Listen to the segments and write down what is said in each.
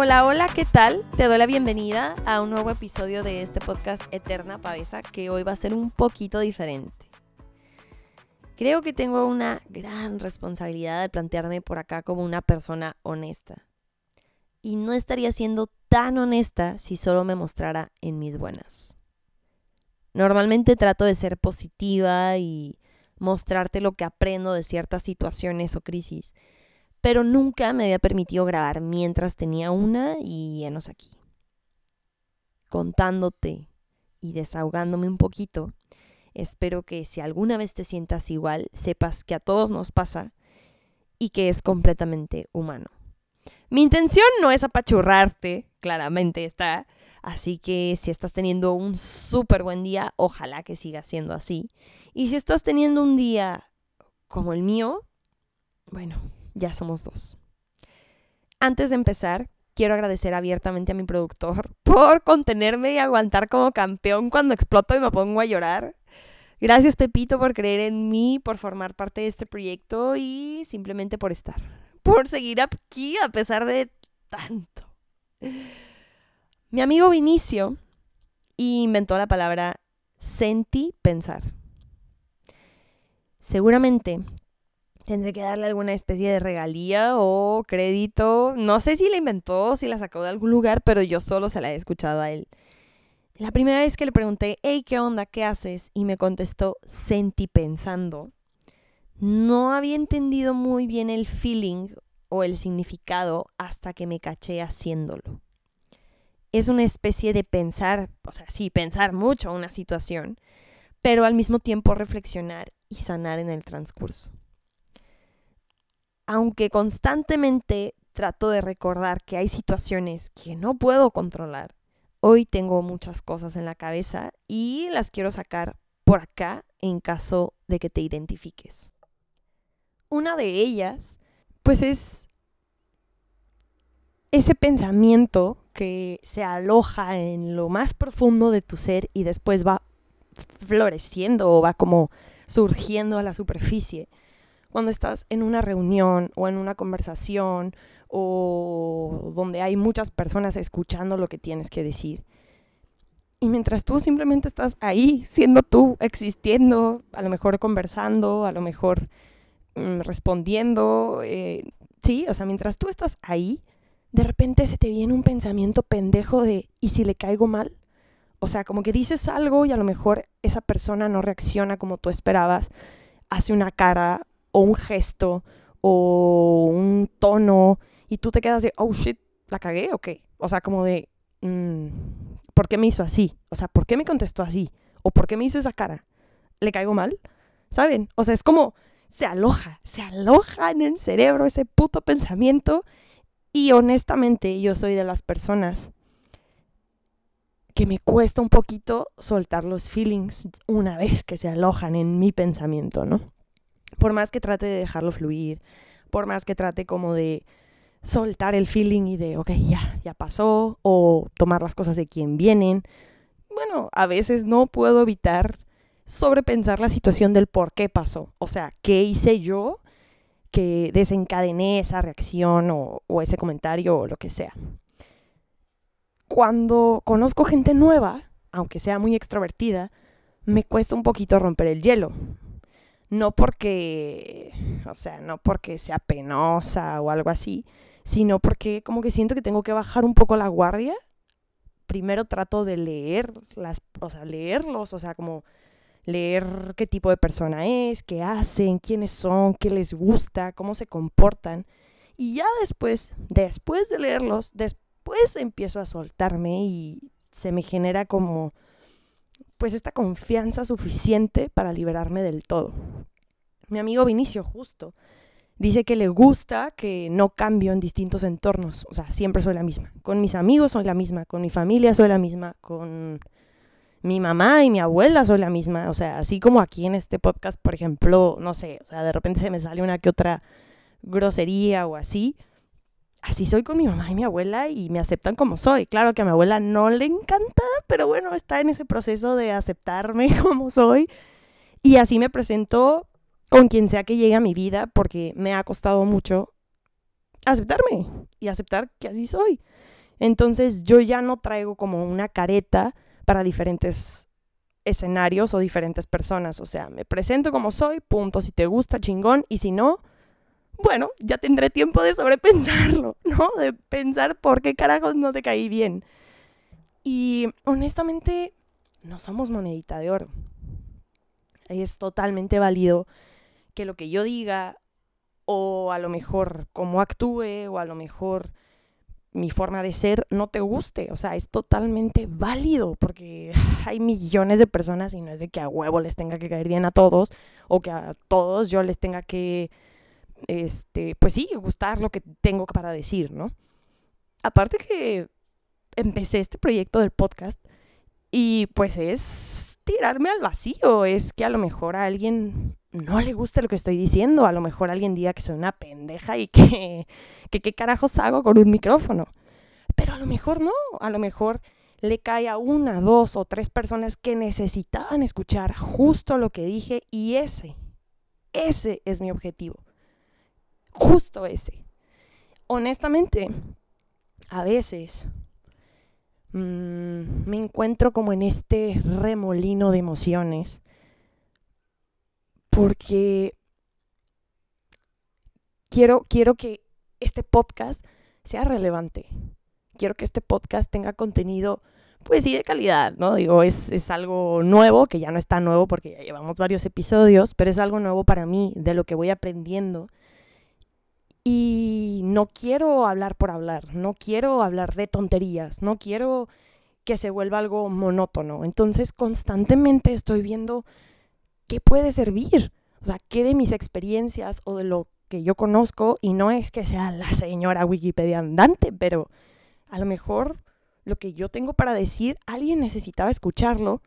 Hola, hola, ¿qué tal? Te doy la bienvenida a un nuevo episodio de este podcast Eterna Pavesa que hoy va a ser un poquito diferente. Creo que tengo una gran responsabilidad de plantearme por acá como una persona honesta. Y no estaría siendo tan honesta si solo me mostrara en mis buenas. Normalmente trato de ser positiva y mostrarte lo que aprendo de ciertas situaciones o crisis, pero nunca me había permitido grabar mientras tenía una y enos aquí. Contándote y desahogándome un poquito, espero que si alguna vez te sientas igual, sepas que a todos nos pasa y que es completamente humano. Mi intención no es apachurrarte, claramente está, así que si estás teniendo un súper buen día, ojalá que siga siendo así. Y si estás teniendo un día como el mío, bueno, ya somos dos. Antes de empezar, quiero agradecer abiertamente a mi productor por contenerme y aguantar como campeón cuando exploto y me pongo a llorar. Gracias Pepito por creer en mí, por formar parte de este proyecto y simplemente por estar, por seguir aquí a pesar de tanto. Mi amigo Vinicio inventó la palabra senti pensar. Seguramente tendré que darle alguna especie de regalía o crédito. No sé si la inventó, si la sacó de algún lugar, pero yo solo se la he escuchado a él. La primera vez que le pregunté, hey, ¿qué onda? ¿Qué haces? Y me contestó, sentí pensando. No había entendido muy bien el feeling o el significado hasta que me caché haciéndolo. Es una especie de pensar, o sea, sí, pensar mucho una situación, pero al mismo tiempo reflexionar y sanar en el transcurso aunque constantemente trato de recordar que hay situaciones que no puedo controlar, hoy tengo muchas cosas en la cabeza y las quiero sacar por acá en caso de que te identifiques. Una de ellas, pues es ese pensamiento que se aloja en lo más profundo de tu ser y después va floreciendo o va como surgiendo a la superficie cuando estás en una reunión o en una conversación o donde hay muchas personas escuchando lo que tienes que decir. Y mientras tú simplemente estás ahí, siendo tú, existiendo, a lo mejor conversando, a lo mejor mm, respondiendo, eh, sí, o sea, mientras tú estás ahí, de repente se te viene un pensamiento pendejo de, ¿y si le caigo mal? O sea, como que dices algo y a lo mejor esa persona no reacciona como tú esperabas, hace una cara o un gesto o un tono y tú te quedas de, oh shit, ¿la cagué o qué? O sea, como de, mm, ¿por qué me hizo así? O sea, ¿por qué me contestó así? ¿O por qué me hizo esa cara? ¿Le caigo mal? ¿Saben? O sea, es como se aloja, se aloja en el cerebro ese puto pensamiento y honestamente yo soy de las personas que me cuesta un poquito soltar los feelings una vez que se alojan en mi pensamiento, ¿no? Por más que trate de dejarlo fluir, por más que trate como de soltar el feeling y de, ok, ya, ya pasó, o tomar las cosas de quien vienen, bueno, a veces no puedo evitar sobrepensar la situación del por qué pasó. O sea, ¿qué hice yo que desencadené esa reacción o, o ese comentario o lo que sea? Cuando conozco gente nueva, aunque sea muy extrovertida, me cuesta un poquito romper el hielo no porque, o sea, no porque sea penosa o algo así, sino porque como que siento que tengo que bajar un poco la guardia. Primero trato de leer las, o sea, leerlos, o sea, como leer qué tipo de persona es, qué hacen, quiénes son, qué les gusta, cómo se comportan. Y ya después, después de leerlos, después empiezo a soltarme y se me genera como pues esta confianza suficiente para liberarme del todo. Mi amigo Vinicio justo dice que le gusta que no cambio en distintos entornos, o sea, siempre soy la misma. Con mis amigos soy la misma, con mi familia soy la misma, con mi mamá y mi abuela soy la misma, o sea, así como aquí en este podcast, por ejemplo, no sé, o sea, de repente se me sale una que otra grosería o así, así soy con mi mamá y mi abuela y me aceptan como soy. Claro que a mi abuela no le encanta, pero bueno, está en ese proceso de aceptarme como soy. Y así me presento con quien sea que llegue a mi vida porque me ha costado mucho aceptarme y aceptar que así soy. Entonces yo ya no traigo como una careta para diferentes escenarios o diferentes personas. O sea, me presento como soy, punto. Si te gusta, chingón. Y si no, bueno, ya tendré tiempo de sobrepensarlo, ¿no? De pensar por qué carajos no te caí bien. Y honestamente, no somos monedita de oro. Es totalmente válido que lo que yo diga, o a lo mejor cómo actúe, o a lo mejor mi forma de ser no te guste. O sea, es totalmente válido porque hay millones de personas y no es de que a huevo les tenga que caer bien a todos o que a todos yo les tenga que, este, pues sí, gustar lo que tengo para decir, ¿no? Aparte que empecé este proyecto del podcast y pues es tirarme al vacío, es que a lo mejor a alguien no le guste lo que estoy diciendo, a lo mejor alguien diga que soy una pendeja y que, que qué carajos hago con un micrófono. Pero a lo mejor no, a lo mejor le cae a una, dos o tres personas que necesitaban escuchar justo lo que dije y ese, ese es mi objetivo. Justo ese. Honestamente, a veces Mm, me encuentro como en este remolino de emociones. Porque quiero, quiero que este podcast sea relevante. Quiero que este podcast tenga contenido, pues sí, de calidad, ¿no? Digo, es, es algo nuevo, que ya no está nuevo porque ya llevamos varios episodios, pero es algo nuevo para mí, de lo que voy aprendiendo y no quiero hablar por hablar, no quiero hablar de tonterías, no quiero que se vuelva algo monótono. Entonces constantemente estoy viendo qué puede servir, o sea, qué de mis experiencias o de lo que yo conozco, y no es que sea la señora Wikipedia andante, pero a lo mejor lo que yo tengo para decir, alguien necesitaba escucharlo.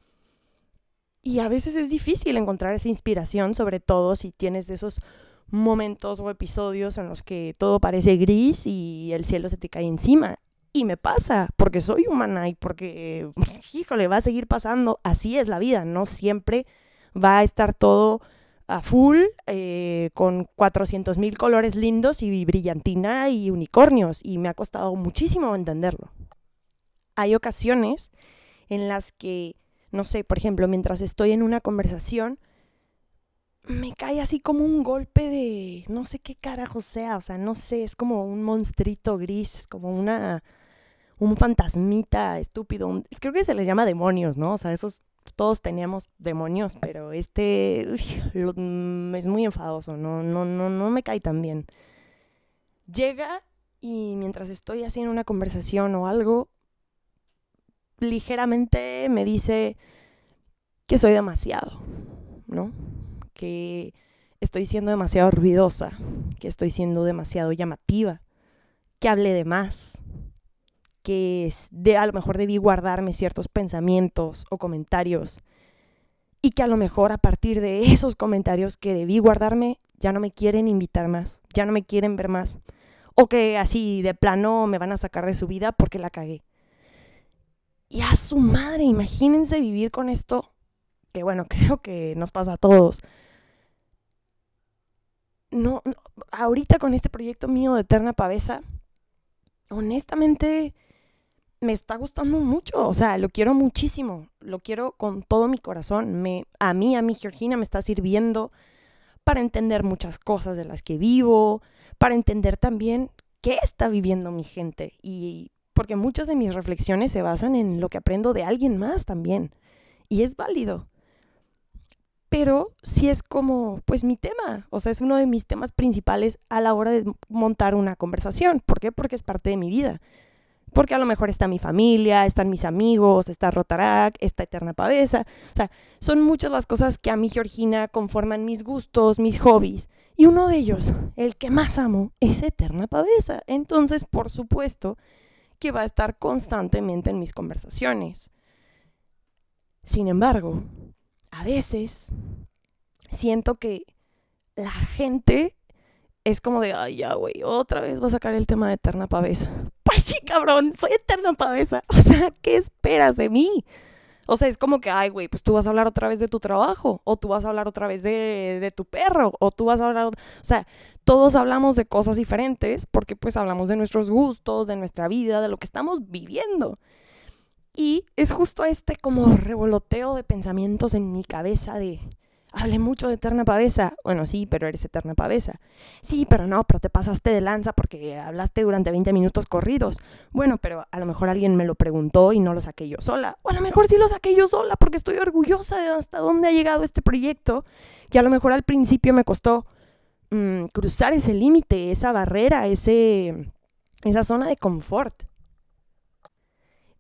Y a veces es difícil encontrar esa inspiración, sobre todo si tienes esos momentos o episodios en los que todo parece gris y el cielo se te cae encima. Y me pasa, porque soy humana y porque, híjole, va a seguir pasando. Así es la vida, no siempre va a estar todo a full, eh, con 400 mil colores lindos y brillantina y unicornios. Y me ha costado muchísimo entenderlo. Hay ocasiones en las que, no sé, por ejemplo, mientras estoy en una conversación, me cae así como un golpe de no sé qué carajo sea, o sea, no sé, es como un monstruito gris, como una un fantasmita estúpido, creo que se le llama demonios, ¿no? O sea, esos todos teníamos demonios, pero este mm, es muy enfadoso, no no no no me cae tan bien. Llega y mientras estoy haciendo una conversación o algo ligeramente me dice que soy demasiado, ¿no? Que estoy siendo demasiado ruidosa, que estoy siendo demasiado llamativa, que hable de más, que de, a lo mejor debí guardarme ciertos pensamientos o comentarios y que a lo mejor a partir de esos comentarios que debí guardarme ya no me quieren invitar más, ya no me quieren ver más o que así de plano me van a sacar de su vida porque la cagué. Y a su madre, imagínense vivir con esto, que bueno, creo que nos pasa a todos, no, ahorita con este proyecto mío de Eterna Pavesa, honestamente me está gustando mucho, o sea, lo quiero muchísimo, lo quiero con todo mi corazón. Me, a mí, a mí, Georgina, me está sirviendo para entender muchas cosas de las que vivo, para entender también qué está viviendo mi gente y porque muchas de mis reflexiones se basan en lo que aprendo de alguien más también. Y es válido pero sí es como, pues mi tema, o sea, es uno de mis temas principales a la hora de montar una conversación. ¿Por qué? Porque es parte de mi vida. Porque a lo mejor está mi familia, están mis amigos, está Rotarac, está Eterna Pavesa. O sea, son muchas las cosas que a mí, Georgina, conforman mis gustos, mis hobbies. Y uno de ellos, el que más amo, es Eterna Pavesa. Entonces, por supuesto, que va a estar constantemente en mis conversaciones. Sin embargo, a veces siento que la gente es como de, ay, ya, güey, otra vez va a sacar el tema de eterna pavesa. Pues sí, cabrón, soy eterna pavesa. O sea, ¿qué esperas de mí? O sea, es como que, ay, güey, pues tú vas a hablar otra vez de tu trabajo, o tú vas a hablar otra vez de, de tu perro, o tú vas a hablar, o sea, todos hablamos de cosas diferentes porque pues hablamos de nuestros gustos, de nuestra vida, de lo que estamos viviendo. Y es justo este como revoloteo de pensamientos en mi cabeza de, hablé mucho de Eterna Pavesa. Bueno, sí, pero eres Eterna Pavesa. Sí, pero no, pero te pasaste de lanza porque hablaste durante 20 minutos corridos. Bueno, pero a lo mejor alguien me lo preguntó y no lo saqué yo sola. O a lo mejor sí lo saqué yo sola porque estoy orgullosa de hasta dónde ha llegado este proyecto. Que a lo mejor al principio me costó mm, cruzar ese límite, esa barrera, ese, esa zona de confort.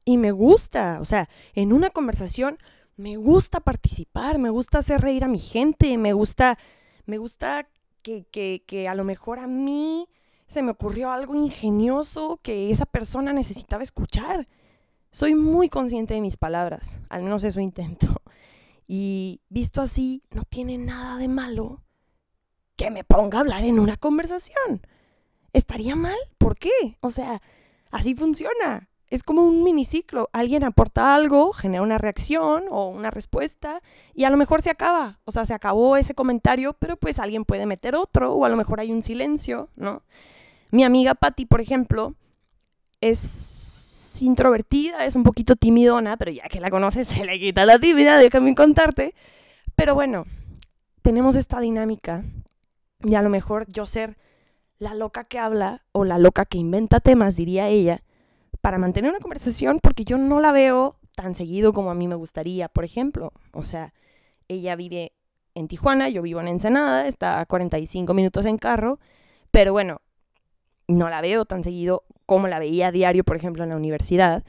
Y me gusta, o sea, en una conversación me gusta participar, me gusta hacer reír a mi gente, me gusta, me gusta que, que, que a lo mejor a mí se me ocurrió algo ingenioso que esa persona necesitaba escuchar. Soy muy consciente de mis palabras, al menos eso intento. Y visto así, no tiene nada de malo que me ponga a hablar en una conversación. ¿Estaría mal? ¿Por qué? O sea, así funciona es como un miniciclo. Alguien aporta algo, genera una reacción o una respuesta y a lo mejor se acaba. O sea, se acabó ese comentario, pero pues alguien puede meter otro o a lo mejor hay un silencio, ¿no? Mi amiga Patty, por ejemplo, es introvertida, es un poquito timidona, pero ya que la conoces se le quita la tímida, déjame contarte. Pero bueno, tenemos esta dinámica y a lo mejor yo ser la loca que habla o la loca que inventa temas, diría ella, para mantener una conversación porque yo no la veo tan seguido como a mí me gustaría, por ejemplo. O sea, ella vive en Tijuana, yo vivo en Ensenada, está a 45 minutos en carro, pero bueno, no la veo tan seguido como la veía a diario, por ejemplo, en la universidad.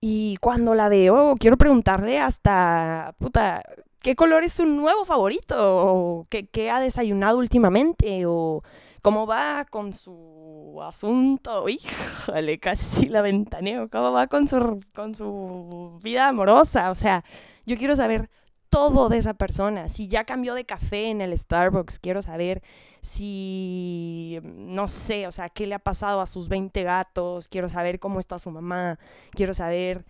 Y cuando la veo, quiero preguntarle hasta, puta, ¿qué color es su nuevo favorito? ¿O qué, qué ha desayunado últimamente? ¿O cómo va con su asunto, híjole, casi la ventaneo, cómo va con su, con su vida amorosa, o sea, yo quiero saber todo de esa persona, si ya cambió de café en el Starbucks, quiero saber si, no sé, o sea, qué le ha pasado a sus 20 gatos, quiero saber cómo está su mamá, quiero saber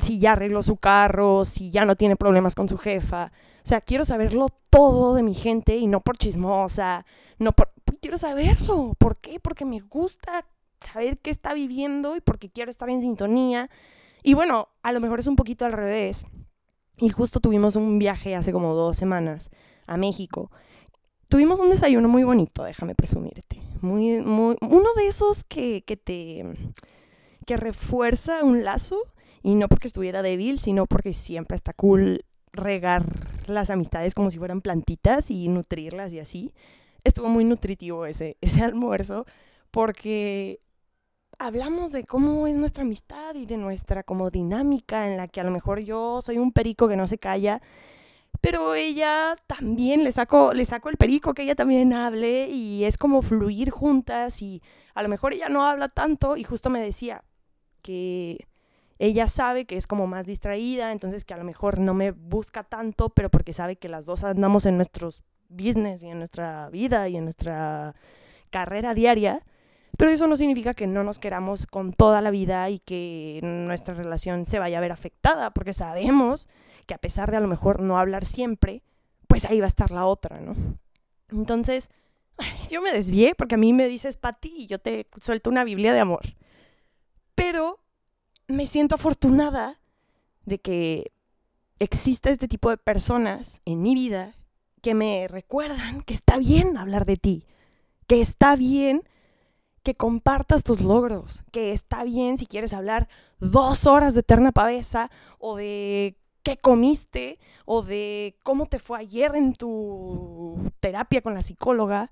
si ya arregló su carro, si ya no tiene problemas con su jefa. O sea, quiero saberlo todo de mi gente y no por chismosa, no por... Quiero saberlo. ¿Por qué? Porque me gusta saber qué está viviendo y porque quiero estar en sintonía. Y bueno, a lo mejor es un poquito al revés. Y justo tuvimos un viaje hace como dos semanas a México. Tuvimos un desayuno muy bonito, déjame presumirte. Muy, muy, uno de esos que, que te que refuerza un lazo y no porque estuviera débil, sino porque siempre está cool regar las amistades como si fueran plantitas y nutrirlas y así. Estuvo muy nutritivo ese, ese almuerzo porque hablamos de cómo es nuestra amistad y de nuestra como dinámica en la que a lo mejor yo soy un perico que no se calla, pero ella también le saco, le saco el perico que ella también hable y es como fluir juntas y a lo mejor ella no habla tanto y justo me decía que ella sabe que es como más distraída, entonces que a lo mejor no me busca tanto, pero porque sabe que las dos andamos en nuestros business y en nuestra vida y en nuestra carrera diaria. Pero eso no significa que no nos queramos con toda la vida y que nuestra relación se vaya a ver afectada, porque sabemos que a pesar de a lo mejor no hablar siempre, pues ahí va a estar la otra, ¿no? Entonces, yo me desvié porque a mí me dices Pati y yo te suelto una Biblia de amor. Pero me siento afortunada de que exista este tipo de personas en mi vida que me recuerdan que está bien hablar de ti, que está bien que compartas tus logros, que está bien si quieres hablar dos horas de eterna pavesa o de qué comiste o de cómo te fue ayer en tu terapia con la psicóloga.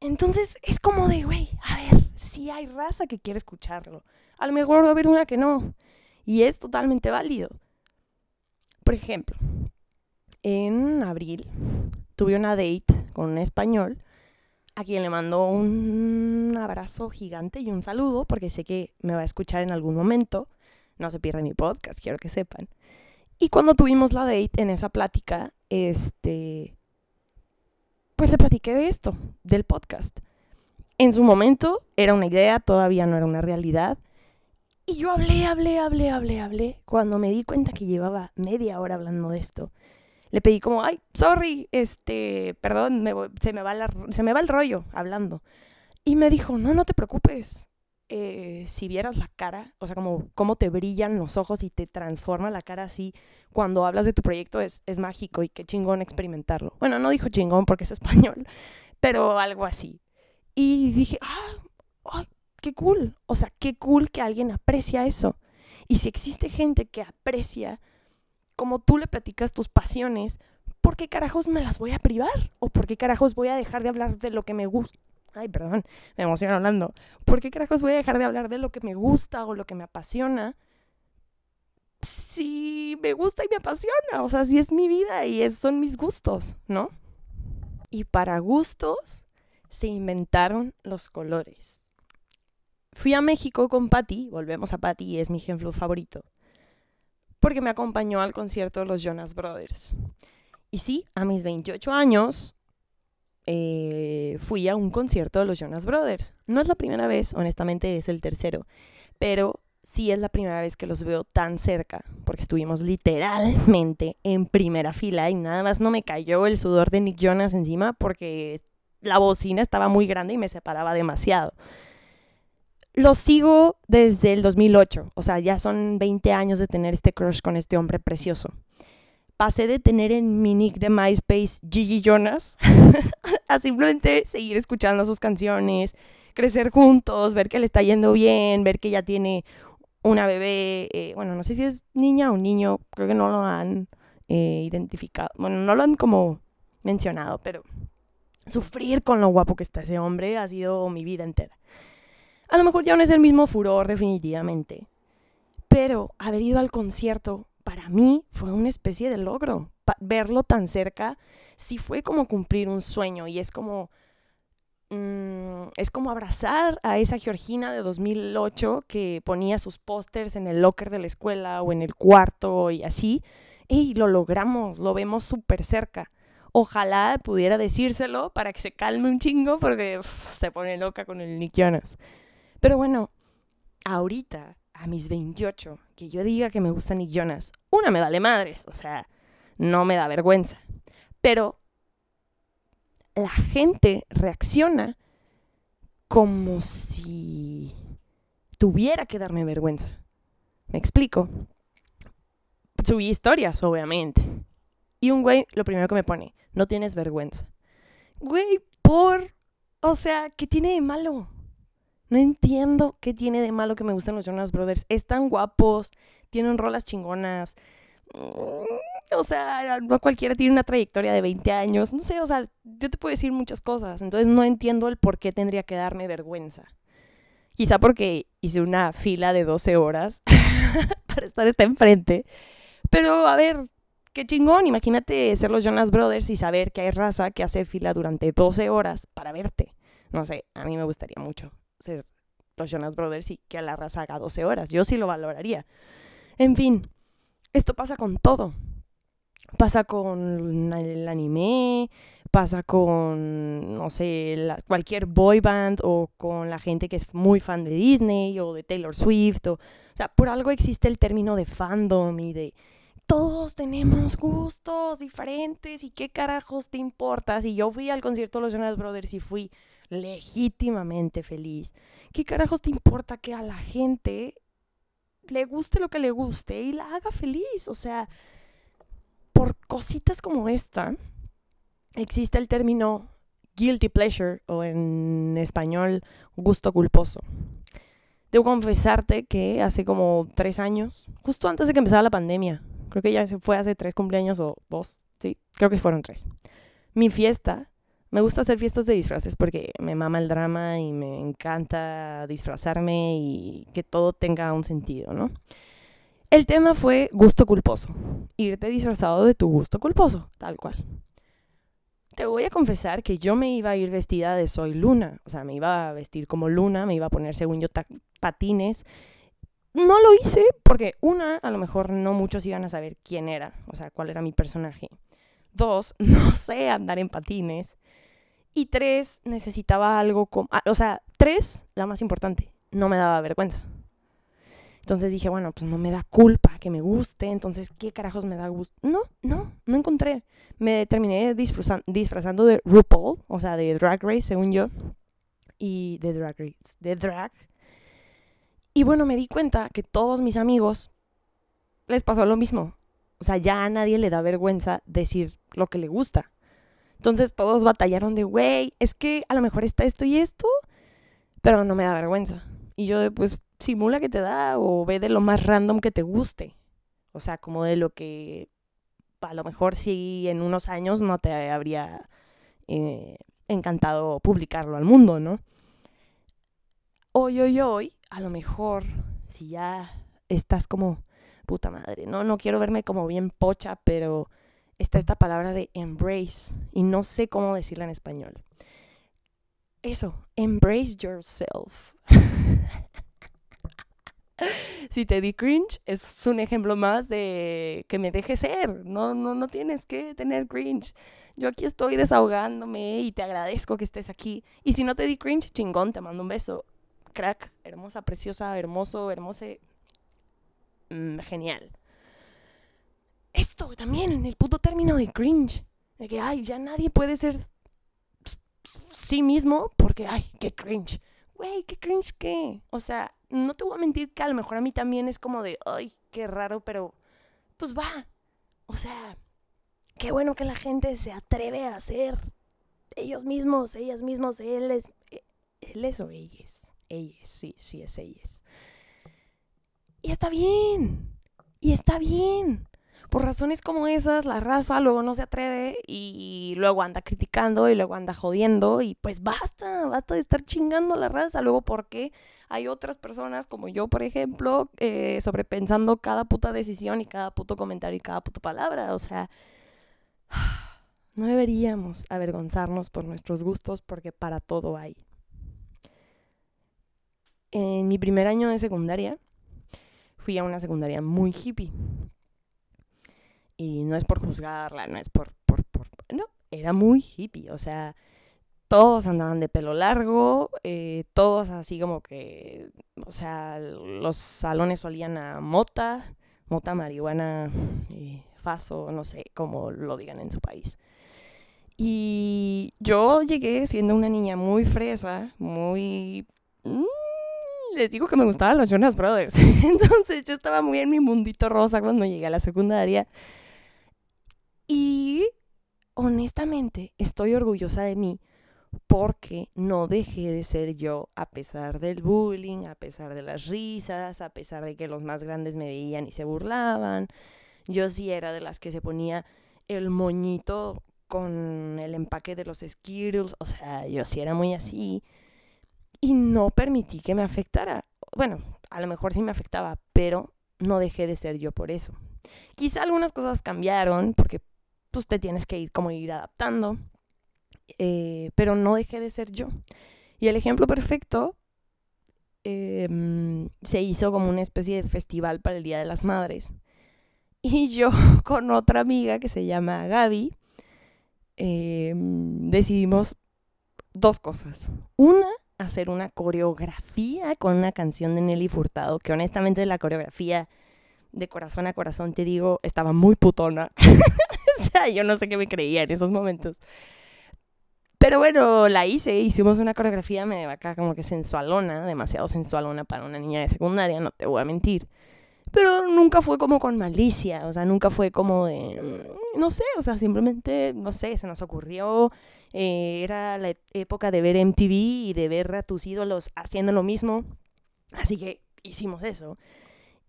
Entonces es como de, güey, a ver, si hay raza que quiere escucharlo. A lo mejor va a haber una que no. Y es totalmente válido. Por ejemplo, en abril tuve una date con un español a quien le mando un abrazo gigante y un saludo porque sé que me va a escuchar en algún momento. No se pierde mi podcast, quiero que sepan. Y cuando tuvimos la date en esa plática, este, pues le platiqué de esto, del podcast. En su momento era una idea, todavía no era una realidad. Y yo hablé, hablé, hablé, hablé, hablé. Cuando me di cuenta que llevaba media hora hablando de esto, le pedí como, ay, sorry, este, perdón, se, me va se me va el rollo hablando. Y me dijo, no, no te preocupes. Eh, si vieras la cara, o sea, como cómo te brillan los ojos y te transforma la cara así cuando hablas de tu proyecto, es, es mágico y qué chingón experimentarlo. Bueno, no dijo chingón porque es español, pero algo así. Y dije, ah, qué cool. O sea, qué cool que alguien aprecia eso. Y si existe gente que aprecia como tú le platicas tus pasiones, ¿por qué carajos me las voy a privar? ¿O por qué carajos voy a dejar de hablar de lo que me gusta? Ay, perdón, me emociono hablando. ¿Por qué carajos voy a dejar de hablar de lo que me gusta o lo que me apasiona? Si me gusta y me apasiona, o sea, si es mi vida y son mis gustos, ¿no? Y para gustos se inventaron los colores. Fui a México con Patty, volvemos a Patty, es mi ejemplo favorito, porque me acompañó al concierto de los Jonas Brothers. Y sí, a mis 28 años eh, fui a un concierto de los Jonas Brothers. No es la primera vez, honestamente es el tercero, pero sí es la primera vez que los veo tan cerca, porque estuvimos literalmente en primera fila y nada más no me cayó el sudor de Nick Jonas encima porque la bocina estaba muy grande y me separaba demasiado. Los sigo desde el 2008, o sea, ya son 20 años de tener este crush con este hombre precioso pasé de tener en mi nick de MySpace Gigi Jonas a simplemente seguir escuchando sus canciones, crecer juntos, ver que le está yendo bien, ver que ya tiene una bebé, eh, bueno, no sé si es niña o niño, creo que no lo han eh, identificado, bueno, no lo han como mencionado, pero sufrir con lo guapo que está ese hombre ha sido mi vida entera. A lo mejor ya no es el mismo furor definitivamente, pero haber ido al concierto para mí fue una especie de logro. verlo tan cerca sí fue como cumplir un sueño y es como... Mm, es como abrazar a esa Georgina de 2008 que ponía sus pósters en el locker de la escuela o en el cuarto y así. Y lo logramos, lo vemos súper cerca. Ojalá pudiera decírselo para que se calme un chingo porque se pone loca con el Nick Jonas. Pero bueno, ahorita a mis 28 que yo diga que me gusta Nick Jonas, una me vale madres, o sea, no me da vergüenza. Pero la gente reacciona como si tuviera que darme vergüenza. ¿Me explico? Subí historias, obviamente. Y un güey, lo primero que me pone, no tienes vergüenza. Güey, por... O sea, ¿qué tiene de malo? No entiendo qué tiene de malo que me gusten los Jonas Brothers. Están guapos, tienen rolas chingonas. Mm, o sea, no cualquiera tiene una trayectoria de 20 años. No sé, o sea, yo te puedo decir muchas cosas. Entonces no entiendo el por qué tendría que darme vergüenza. Quizá porque hice una fila de 12 horas para estar esta enfrente. Pero a ver, qué chingón. Imagínate ser los Jonas Brothers y saber que hay raza que hace fila durante 12 horas para verte. No sé, a mí me gustaría mucho ser los Jonas Brothers y que a la raza haga 12 horas. Yo sí lo valoraría. En fin, esto pasa con todo. Pasa con el anime, pasa con, no sé, cualquier boy band o con la gente que es muy fan de Disney o de Taylor Swift. O, o sea, por algo existe el término de fandom y de todos tenemos gustos diferentes y qué carajos te importa. Si yo fui al concierto de los Jonas Brothers y fui legítimamente feliz. ¿Qué carajos te importa que a la gente le guste lo que le guste y la haga feliz? O sea, por cositas como esta, existe el término guilty pleasure o en español gusto culposo. Debo confesarte que hace como tres años, justo antes de que empezara la pandemia, creo que ya se fue hace tres cumpleaños o dos, sí, creo que fueron tres. Mi fiesta me gusta hacer fiestas de disfraces porque me mama el drama y me encanta disfrazarme y que todo tenga un sentido, ¿no? El tema fue gusto culposo. Irte disfrazado de tu gusto culposo, tal cual. Te voy a confesar que yo me iba a ir vestida de Soy Luna. O sea, me iba a vestir como Luna, me iba a poner, según yo, patines. No lo hice porque, una, a lo mejor no muchos iban a saber quién era, o sea, cuál era mi personaje. Dos, no sé andar en patines. Y tres, necesitaba algo como... Ah, o sea, tres, la más importante, no me daba vergüenza. Entonces dije, bueno, pues no me da culpa que me guste, entonces, ¿qué carajos me da gusto? No, no, no encontré. Me terminé disfrazando de RuPaul, o sea, de Drag Race, según yo, y de Drag Race, de Drag. Y bueno, me di cuenta que todos mis amigos les pasó lo mismo. O sea, ya a nadie le da vergüenza decir lo que le gusta. Entonces todos batallaron de, güey, es que a lo mejor está esto y esto, pero no me da vergüenza. Y yo, pues, simula que te da o ve de lo más random que te guste. O sea, como de lo que a lo mejor sí en unos años no te habría eh, encantado publicarlo al mundo, ¿no? Hoy, hoy, hoy, a lo mejor si ya estás como puta madre, no, no quiero verme como bien pocha, pero está esta palabra de embrace y no sé cómo decirla en español. Eso, embrace yourself. si te di cringe, es un ejemplo más de que me deje ser. No, no, no tienes que tener cringe. Yo aquí estoy desahogándome y te agradezco que estés aquí. Y si no te di cringe, chingón, te mando un beso. Crack, hermosa, preciosa, hermoso, hermose. Mm, genial. Esto también, el puto término de cringe. De que, ay, ya nadie puede ser sí mismo porque, ay, qué cringe. Güey, qué cringe qué. O sea, no te voy a mentir que a lo mejor a mí también es como de, ay, qué raro, pero pues va. O sea, qué bueno que la gente se atreve a ser ellos mismos, ellas mismos, él es, e, él es o ellas. Ellas, sí, sí, es ellas. Y está bien. Y está bien por razones como esas, la raza luego no se atreve y luego anda criticando y luego anda jodiendo y pues basta, basta de estar chingando la raza. Luego porque hay otras personas como yo, por ejemplo, eh, sobrepensando cada puta decisión y cada puto comentario y cada puta palabra. O sea, no deberíamos avergonzarnos por nuestros gustos porque para todo hay. En mi primer año de secundaria, fui a una secundaria muy hippie y no es por juzgarla, no es por, por, por... No, era muy hippie, o sea, todos andaban de pelo largo, eh, todos así como que, o sea, los salones olían a mota, mota, marihuana, eh, faso, no sé cómo lo digan en su país. Y yo llegué siendo una niña muy fresa, muy... Mm, les digo que me gustaban los Jonas Brothers. Entonces yo estaba muy en mi mundito rosa cuando llegué a la secundaria. Y honestamente estoy orgullosa de mí porque no dejé de ser yo a pesar del bullying, a pesar de las risas, a pesar de que los más grandes me veían y se burlaban. Yo sí era de las que se ponía el moñito con el empaque de los Skittles, o sea, yo sí era muy así. Y no permití que me afectara. Bueno, a lo mejor sí me afectaba, pero no dejé de ser yo por eso. Quizá algunas cosas cambiaron, porque pues te tienes que ir como ir adaptando, eh, pero no dejé de ser yo. Y el ejemplo perfecto em, se hizo como una especie de festival para el Día de las Madres. Y yo con otra amiga que se llama Gaby, em, decidimos dos cosas. Una, hacer una coreografía con una canción de Nelly Furtado, que honestamente la coreografía de corazón a corazón te digo, estaba muy putona. o sea, yo no sé qué me creía en esos momentos. Pero bueno, la hice, hicimos una coreografía medio acá como que sensualona, demasiado sensualona para una niña de secundaria, no te voy a mentir. Pero nunca fue como con malicia, o sea, nunca fue como de, mm, no sé, o sea, simplemente, no sé, se nos ocurrió, eh, era la época de ver MTV y de ver a tus ídolos haciendo lo mismo, así que hicimos eso.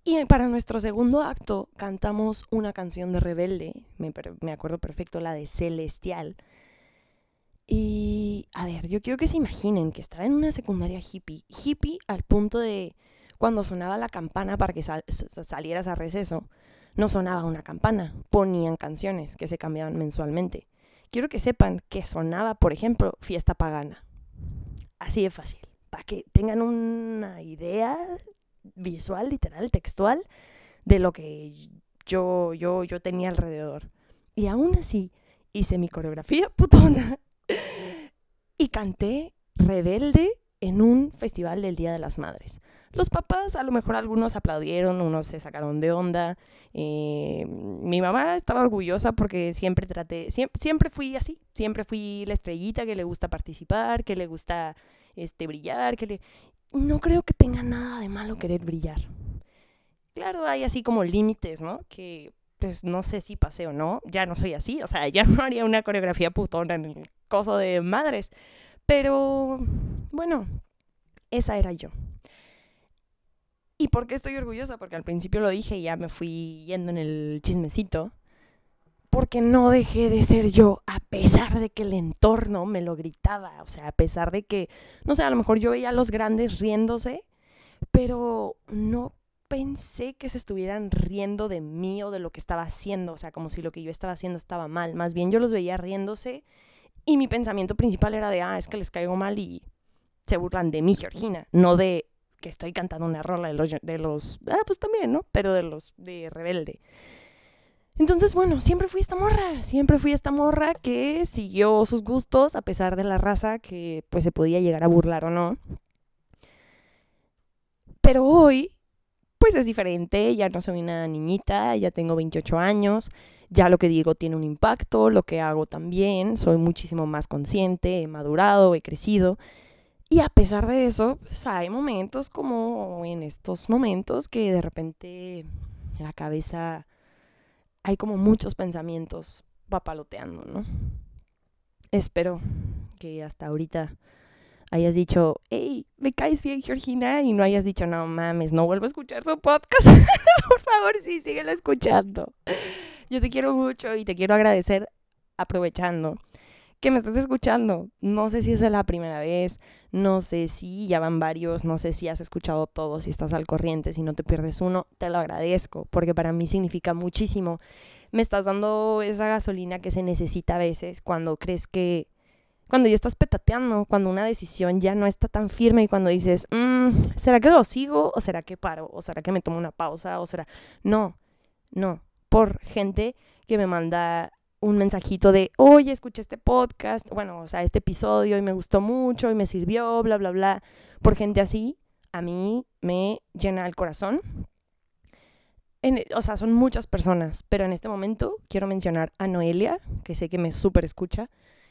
Y para nuestro segundo acto cantamos una canción de Rebelde, me, acuerdo perfecto, la de Celestial. Y a ver, yo quiero que se imaginen que estaba en una secundaria hippie, hippie al punto de cuando sonaba la campana para que salieras a receso, no sonaba una campana, ponían canciones que se cambiaban mensualmente. Quiero que sepan que sonaba, por ejemplo, Fiesta Pagana. Así de fácil, para que tengan una idea visual, literal, textual, de lo que yo, yo, yo tenía alrededor. Y aún así hice mi coreografía putona y canté rebelde en un festival del Día de las Madres. Los papás, a lo mejor algunos aplaudieron, unos se sacaron de onda. Eh, mi mamá estaba orgullosa porque siempre traté, siempre, siempre, fui así, siempre fui la estrellita que le gusta participar, que le gusta este, brillar, que le... No creo que tenga nada de malo querer brillar. Claro, hay así como límites, ¿no? Que pues no sé si pasé o no, ya no soy así, o sea, ya no haría una coreografía putona en el coso de madres. Pero bueno, esa era yo. ¿Y por qué estoy orgullosa? Porque al principio lo dije y ya me fui yendo en el chismecito. Porque no dejé de ser yo, a pesar de que el entorno me lo gritaba. O sea, a pesar de que, no sé, a lo mejor yo veía a los grandes riéndose, pero no pensé que se estuvieran riendo de mí o de lo que estaba haciendo. O sea, como si lo que yo estaba haciendo estaba mal. Más bien yo los veía riéndose y mi pensamiento principal era de, ah, es que les caigo mal y se burlan de mí, Georgina, no de que estoy cantando una rola de los, de los, ah, pues también, ¿no? Pero de los de rebelde. Entonces, bueno, siempre fui esta morra, siempre fui esta morra que siguió sus gustos a pesar de la raza que pues se podía llegar a burlar o no. Pero hoy, pues es diferente, ya no soy una niñita, ya tengo 28 años, ya lo que digo tiene un impacto, lo que hago también, soy muchísimo más consciente, he madurado, he crecido. Y a pesar de eso, pues hay momentos como en estos momentos que de repente la cabeza hay como muchos pensamientos papaloteando, ¿no? Espero que hasta ahorita hayas dicho, hey, me caes bien, Georgina, y no hayas dicho, no mames, no vuelvo a escuchar su podcast. Por favor, sí, síguelo escuchando. Yo te quiero mucho y te quiero agradecer aprovechando que me estás escuchando. No sé si es la primera vez, no sé si ya van varios, no sé si has escuchado todos, si estás al corriente, si no te pierdes uno, te lo agradezco, porque para mí significa muchísimo. Me estás dando esa gasolina que se necesita a veces cuando crees que, cuando ya estás petateando, cuando una decisión ya no está tan firme y cuando dices, mm, ¿será que lo sigo o será que paro? ¿O será que me tomo una pausa? ¿O será... No, no, por gente que me manda un mensajito de, oye, escuché este podcast, bueno, o sea, este episodio y me gustó mucho y me sirvió, bla, bla, bla. Por gente así, a mí me llena el corazón. o sea, son muchas personas, pero en este momento quiero mencionar a Noelia, que sé que me súper escucha.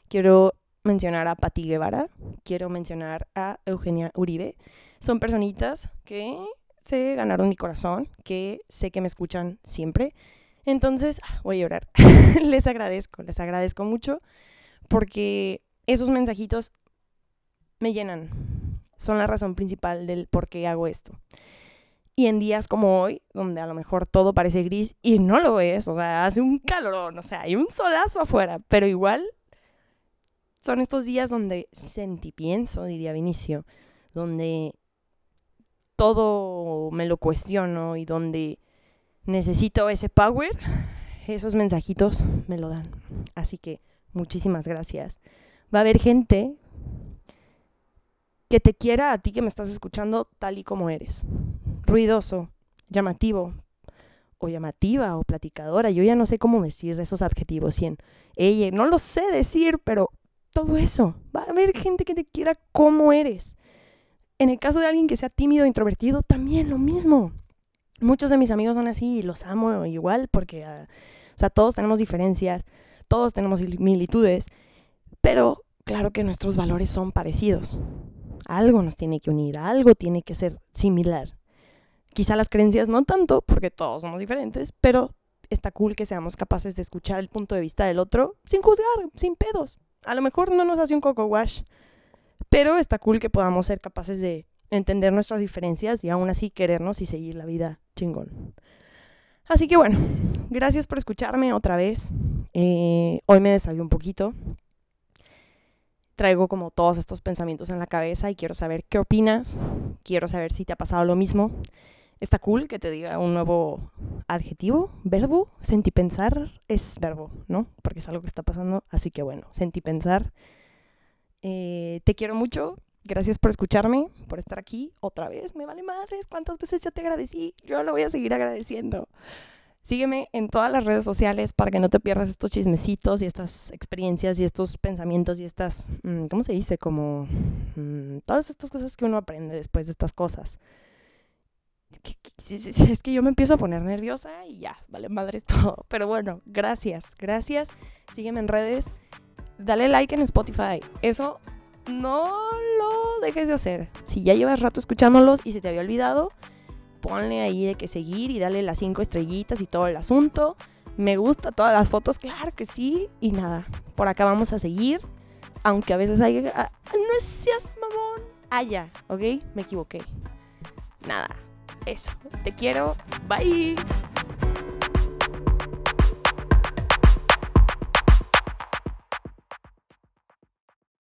Quiero mencionar a Pati Guevara, quiero mencionar a Eugenia Uribe. Son personitas que se ganaron mi corazón, que sé que me escuchan siempre entonces, ah, voy a llorar. les agradezco, les agradezco mucho porque esos mensajitos me llenan. Son la razón principal del por qué hago esto. Y en días como hoy, donde a lo mejor todo parece gris y no lo es, o sea, hace un calorón, o sea, hay un solazo afuera, pero igual son estos días donde sentipienso, diría Vinicio, donde todo me lo cuestiono y donde necesito ese power, esos mensajitos me lo dan. Así que muchísimas gracias. Va a haber gente que te quiera a ti que me estás escuchando tal y como eres. Ruidoso, llamativo, o llamativa, o platicadora. Yo ya no sé cómo decir esos adjetivos. Y en ella, no lo sé decir, pero todo eso. Va a haber gente que te quiera como eres. En el caso de alguien que sea tímido o introvertido, también lo mismo muchos de mis amigos son así y los amo igual porque, ah, o sea, todos tenemos diferencias, todos tenemos similitudes, pero claro que nuestros valores son parecidos. Algo nos tiene que unir, algo tiene que ser similar. Quizá las creencias no tanto, porque todos somos diferentes, pero está cool que seamos capaces de escuchar el punto de vista del otro sin juzgar, sin pedos. A lo mejor no nos hace un coco wash, pero está cool que podamos ser capaces de entender nuestras diferencias y aún así querernos y seguir la vida chingón. Así que bueno, gracias por escucharme otra vez. Eh, hoy me desahogué un poquito. Traigo como todos estos pensamientos en la cabeza y quiero saber qué opinas. Quiero saber si te ha pasado lo mismo. Está cool que te diga un nuevo adjetivo, verbo. Sentipensar es verbo, ¿no? Porque es algo que está pasando. Así que bueno, sentipensar. Eh, te quiero mucho. Gracias por escucharme, por estar aquí otra vez. Me vale madres, cuántas veces yo te agradecí. Yo lo voy a seguir agradeciendo. Sígueme en todas las redes sociales para que no te pierdas estos chismecitos y estas experiencias y estos pensamientos y estas, mm, ¿cómo se dice? Como mm, todas estas cosas que uno aprende después de estas cosas. Es que yo me empiezo a poner nerviosa y ya, vale madre todo. Pero bueno, gracias, gracias. Sígueme en redes. Dale like en Spotify. Eso no lo dejes de hacer. Si ya llevas rato escuchándolos y se te había olvidado, ponle ahí de que seguir y dale las cinco estrellitas y todo el asunto. Me gusta todas las fotos, claro que sí. Y nada, por acá vamos a seguir. Aunque a veces hay... Ah, no seas mamón. Ah, ya, ¿ok? Me equivoqué. Nada, eso. Te quiero. Bye.